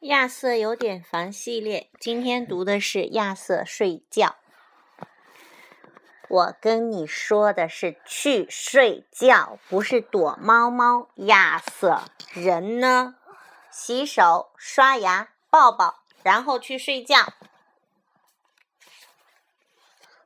亚瑟有点烦系列，今天读的是亚瑟睡觉。我跟你说的是去睡觉，不是躲猫猫。亚瑟，人呢？洗手、刷牙、抱抱，然后去睡觉。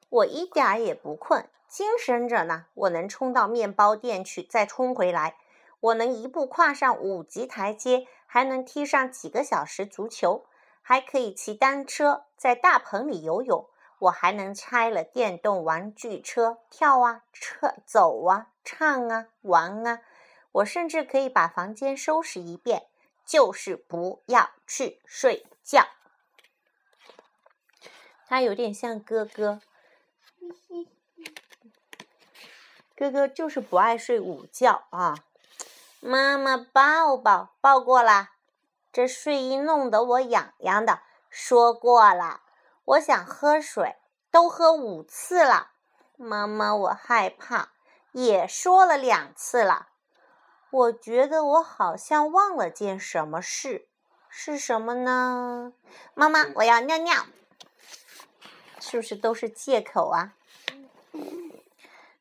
我一点儿也不困，精神着呢。我能冲到面包店去，再冲回来。我能一步跨上五级台阶，还能踢上几个小时足球，还可以骑单车，在大棚里游泳。我还能拆了电动玩具车，跳啊，车走啊，唱啊，玩啊。我甚至可以把房间收拾一遍，就是不要去睡觉。他有点像哥哥，哥哥就是不爱睡午觉啊。妈妈抱抱抱过啦，这睡衣弄得我痒痒的。说过了，我想喝水，都喝五次了。妈妈，我害怕，也说了两次了。我觉得我好像忘了件什么事，是什么呢？妈妈，我要尿尿，是不是都是借口啊？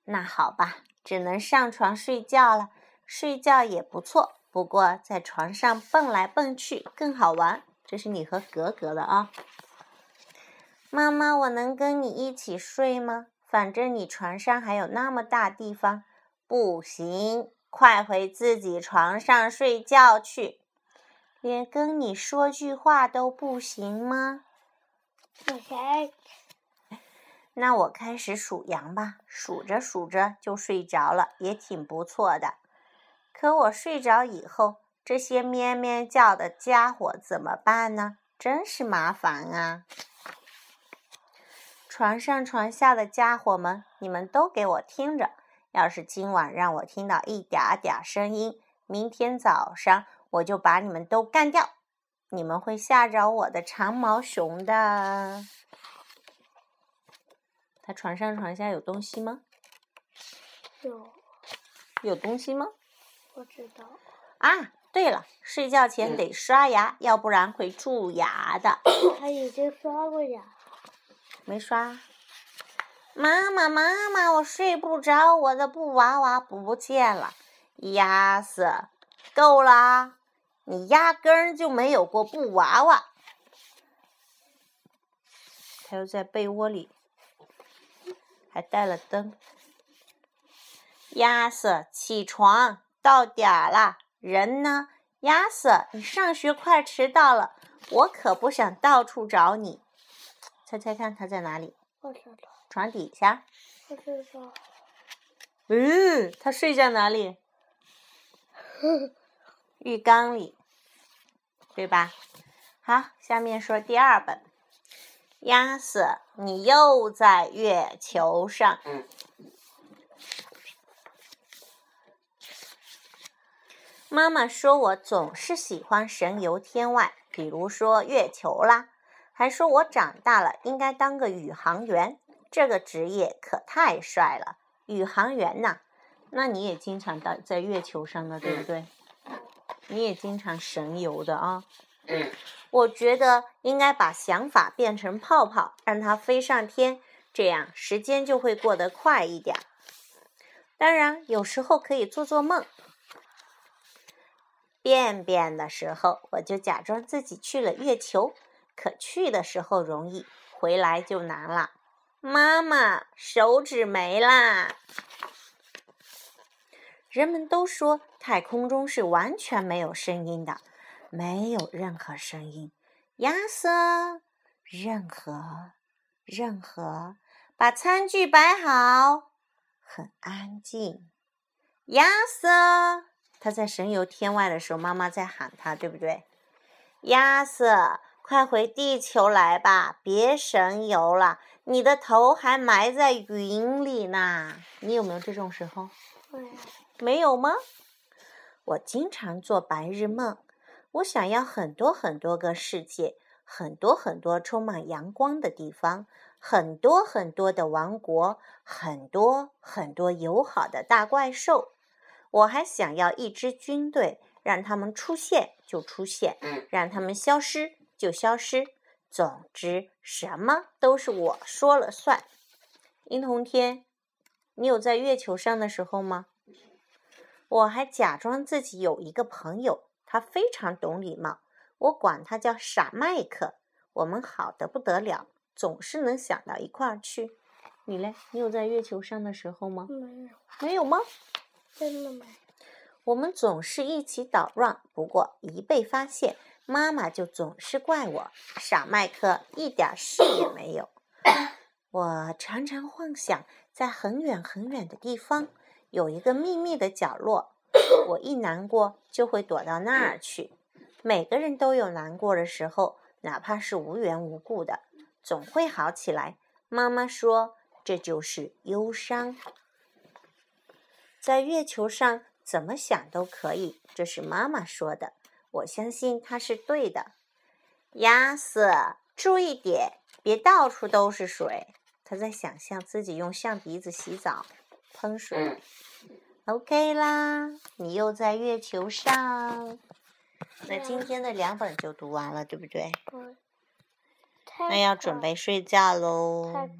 那好吧，只能上床睡觉了。睡觉也不错，不过在床上蹦来蹦去更好玩。这是你和格格的啊，妈妈，我能跟你一起睡吗？反正你床上还有那么大地方。不行，快回自己床上睡觉去。连跟你说句话都不行吗？不行。那我开始数羊吧，数着数着就睡着了，也挺不错的。可我睡着以后，这些咩咩叫的家伙怎么办呢？真是麻烦啊！床上床下的家伙们，你们都给我听着！要是今晚让我听到一点点声音，明天早上我就把你们都干掉！你们会吓着我的长毛熊的。他床上床下有东西吗？有。有东西吗？我知道啊，对了，睡觉前得刷牙，要不然会蛀牙的。他已经刷过牙，没刷。妈妈，妈妈，我睡不着，我的布娃娃不见了。亚瑟，够了，你压根儿就没有过布娃娃。他又在被窝里，还带了灯。亚瑟，起床。到点儿了，人呢？亚瑟，你上学快迟到了，我可不想到处找你。猜猜看，他在哪里？我知道。床底下。我知道。嗯，他睡在哪里？浴缸里，对吧？好，下面说第二本。亚瑟，你又在月球上。妈妈说我总是喜欢神游天外，比如说月球啦，还说我长大了应该当个宇航员，这个职业可太帅了。宇航员呐，那你也经常到在月球上的，对不对？你也经常神游的啊。我觉得应该把想法变成泡泡，让它飞上天，这样时间就会过得快一点。当然，有时候可以做做梦。便便的时候，我就假装自己去了月球。可去的时候容易，回来就难了。妈妈，手指没啦！人们都说太空中是完全没有声音的，没有任何声音。亚瑟，任何，任何，把餐具摆好，很安静。亚瑟。他在神游天外的时候，妈妈在喊他，对不对？亚瑟，快回地球来吧，别神游了，你的头还埋在云里呢。你有没有这种时候？没有吗？我经常做白日梦，我想要很多很多个世界，很多很多充满阳光的地方，很多很多的王国，很多很多友好的大怪兽。我还想要一支军队，让他们出现，就出现，让他们消失就消失。总之，什么都是我说了算。殷同天，你有在月球上的时候吗？我还假装自己有一个朋友，他非常懂礼貌，我管他叫傻麦克。我们好的不得了，总是能想到一块儿去。你嘞？你有在月球上的时候吗？没有，没有吗？真的吗。我们总是一起捣乱，不过一被发现，妈妈就总是怪我。傻麦克一点事也没有。我常常幻想，在很远很远的地方有一个秘密的角落，我一难过就会躲到那儿去。每个人都有难过的时候，哪怕是无缘无故的，总会好起来。妈妈说，这就是忧伤。在月球上怎么想都可以，这是妈妈说的。我相信她是对的。亚瑟，注意点，别到处都是水。他在想象自己用象鼻子洗澡，喷水。OK 啦，你又在月球上。那今天的两本就读完了，对不对？那要准备睡觉喽。太快。